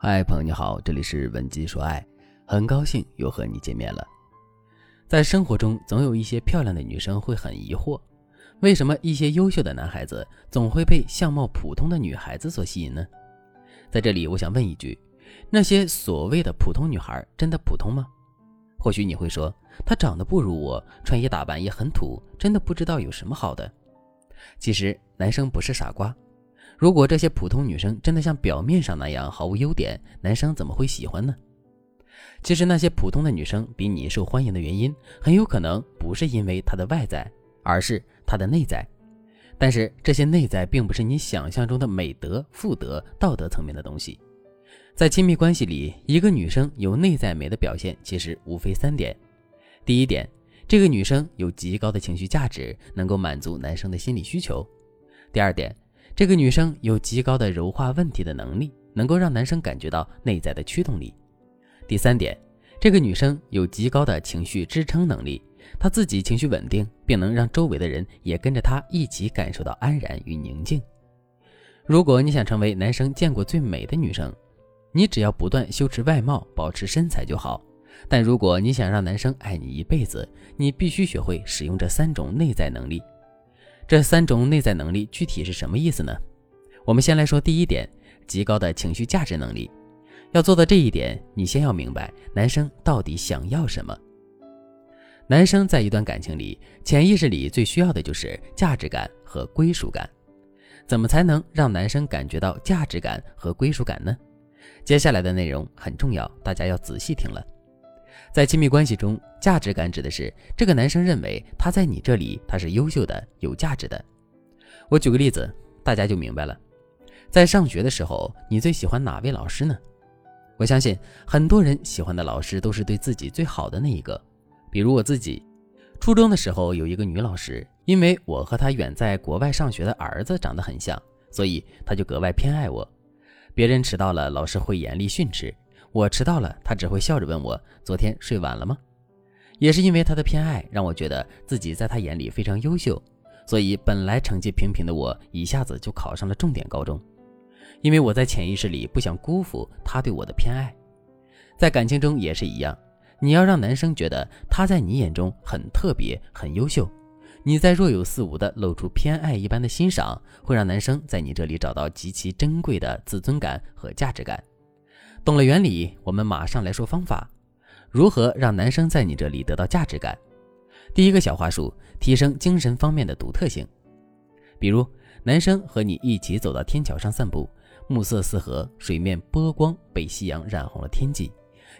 嗨，朋友你好，这里是文姬说爱，很高兴又和你见面了。在生活中，总有一些漂亮的女生会很疑惑，为什么一些优秀的男孩子总会被相貌普通的女孩子所吸引呢？在这里，我想问一句：那些所谓的普通女孩真的普通吗？或许你会说，她长得不如我，穿衣打扮也很土，真的不知道有什么好的。其实，男生不是傻瓜。如果这些普通女生真的像表面上那样毫无优点，男生怎么会喜欢呢？其实那些普通的女生比你受欢迎的原因，很有可能不是因为她的外在，而是她的内在。但是这些内在并不是你想象中的美德、妇德、道德层面的东西。在亲密关系里，一个女生有内在美的表现，其实无非三点：第一点，这个女生有极高的情绪价值，能够满足男生的心理需求；第二点。这个女生有极高的柔化问题的能力，能够让男生感觉到内在的驱动力。第三点，这个女生有极高的情绪支撑能力，她自己情绪稳定，并能让周围的人也跟着她一起感受到安然与宁静。如果你想成为男生见过最美的女生，你只要不断修持外貌，保持身材就好。但如果你想让男生爱你一辈子，你必须学会使用这三种内在能力。这三种内在能力具体是什么意思呢？我们先来说第一点，极高的情绪价值能力。要做到这一点，你先要明白男生到底想要什么。男生在一段感情里，潜意识里最需要的就是价值感和归属感。怎么才能让男生感觉到价值感和归属感呢？接下来的内容很重要，大家要仔细听了。在亲密关系中，价值感指的是这个男生认为他在你这里他是优秀的、有价值的。我举个例子，大家就明白了。在上学的时候，你最喜欢哪位老师呢？我相信很多人喜欢的老师都是对自己最好的那一个。比如我自己，初中的时候有一个女老师，因为我和她远在国外上学的儿子长得很像，所以她就格外偏爱我。别人迟到了，老师会严厉训斥。我迟到了，他只会笑着问我：“昨天睡晚了吗？”也是因为他的偏爱，让我觉得自己在他眼里非常优秀，所以本来成绩平平的我，一下子就考上了重点高中。因为我在潜意识里不想辜负他对我的偏爱，在感情中也是一样，你要让男生觉得他在你眼中很特别、很优秀，你在若有似无的露出偏爱一般的欣赏，会让男生在你这里找到极其珍贵的自尊感和价值感。懂了原理，我们马上来说方法，如何让男生在你这里得到价值感？第一个小话术，提升精神方面的独特性。比如，男生和你一起走到天桥上散步，暮色四合，水面波光被夕阳染红了天际。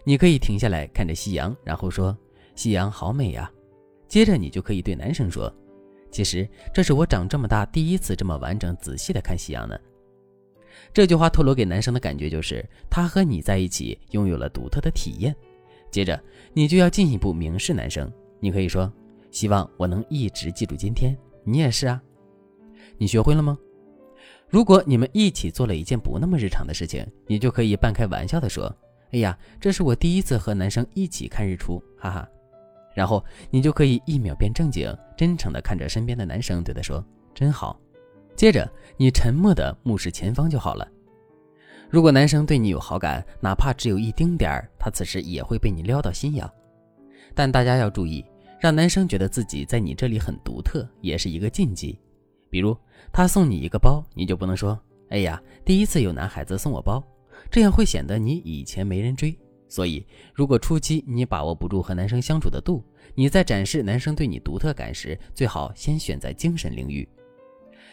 你可以停下来看着夕阳，然后说：“夕阳好美呀。”接着，你就可以对男生说：“其实这是我长这么大第一次这么完整仔细的看夕阳呢。”这句话透露给男生的感觉就是，他和你在一起拥有了独特的体验。接着，你就要进一步明示男生，你可以说：“希望我能一直记住今天，你也是啊。”你学会了吗？如果你们一起做了一件不那么日常的事情，你就可以半开玩笑的说：“哎呀，这是我第一次和男生一起看日出，哈哈。”然后你就可以一秒变正经，真诚的看着身边的男生，对他说：“真好。”接着，你沉默的目视前方就好了。如果男生对你有好感，哪怕只有一丁点儿，他此时也会被你撩到心痒。但大家要注意，让男生觉得自己在你这里很独特，也是一个禁忌。比如，他送你一个包，你就不能说：“哎呀，第一次有男孩子送我包。”这样会显得你以前没人追。所以，如果初期你把握不住和男生相处的度，你在展示男生对你独特感时，最好先选在精神领域。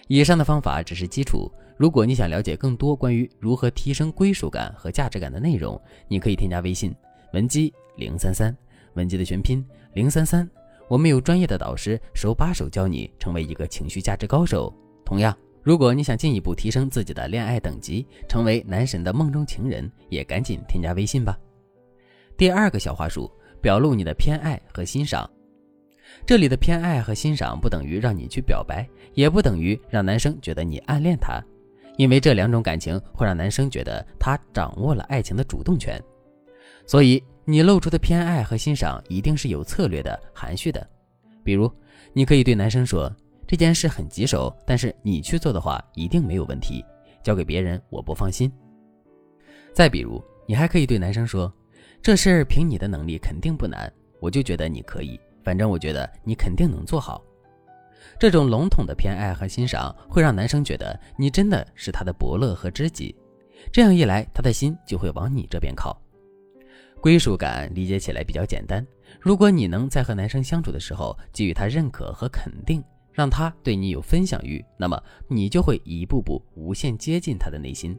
以上的方法只是基础，如果你想了解更多关于如何提升归属感和价值感的内容，你可以添加微信文姬零三三，文姬的全拼零三三，我们有专业的导师手把手教你成为一个情绪价值高手。同样，如果你想进一步提升自己的恋爱等级，成为男神的梦中情人，也赶紧添加微信吧。第二个小话术，表露你的偏爱和欣赏。这里的偏爱和欣赏不等于让你去表白，也不等于让男生觉得你暗恋他，因为这两种感情会让男生觉得他掌握了爱情的主动权。所以你露出的偏爱和欣赏一定是有策略的、含蓄的。比如，你可以对男生说：“这件事很棘手，但是你去做的话一定没有问题，交给别人我不放心。”再比如，你还可以对男生说：“这事儿凭你的能力肯定不难，我就觉得你可以，反正我觉得你肯定能做好。”这种笼统的偏爱和欣赏会让男生觉得你真的是他的伯乐和知己，这样一来，他的心就会往你这边靠。归属感理解起来比较简单，如果你能在和男生相处的时候给予他认可和肯定，让他对你有分享欲，那么你就会一步步无限接近他的内心。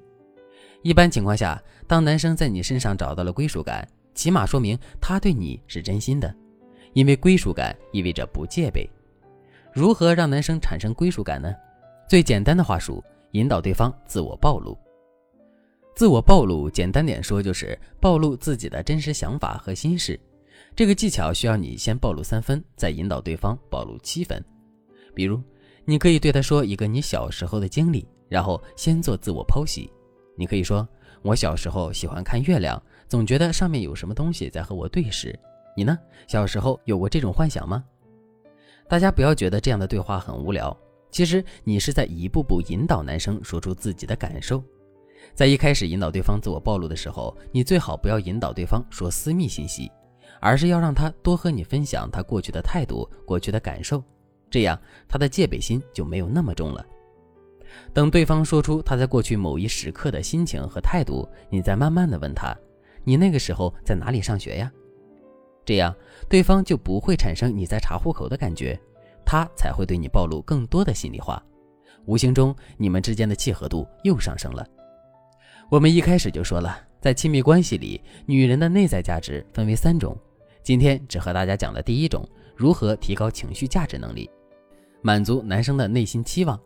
一般情况下，当男生在你身上找到了归属感，起码说明他对你是真心的，因为归属感意味着不戒备。如何让男生产生归属感呢？最简单的话术，引导对方自我暴露。自我暴露，简单点说就是暴露自己的真实想法和心事。这个技巧需要你先暴露三分，再引导对方暴露七分。比如，你可以对他说一个你小时候的经历，然后先做自我剖析。你可以说：“我小时候喜欢看月亮，总觉得上面有什么东西在和我对视。你呢？小时候有过这种幻想吗？”大家不要觉得这样的对话很无聊，其实你是在一步步引导男生说出自己的感受。在一开始引导对方自我暴露的时候，你最好不要引导对方说私密信息，而是要让他多和你分享他过去的态度、过去的感受，这样他的戒备心就没有那么重了。等对方说出他在过去某一时刻的心情和态度，你再慢慢的问他：“你那个时候在哪里上学呀？”这样对方就不会产生你在查户口的感觉，他才会对你暴露更多的心里话。无形中，你们之间的契合度又上升了。我们一开始就说了，在亲密关系里，女人的内在价值分为三种。今天只和大家讲了第一种，如何提高情绪价值能力，满足男生的内心期望。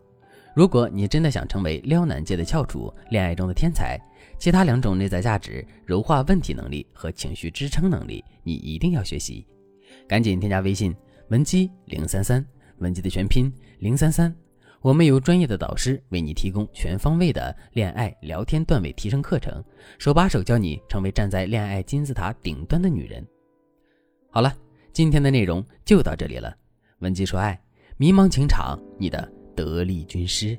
如果你真的想成为撩男界的翘楚，恋爱中的天才，其他两种内在价值——柔化问题能力和情绪支撑能力，你一定要学习。赶紧添加微信文姬零三三，文姬的全拼零三三，我们有专业的导师为你提供全方位的恋爱聊天段位提升课程，手把手教你成为站在恋爱金字塔顶端的女人。好了，今天的内容就到这里了。文姬说爱，迷茫情场，你的。得力军师。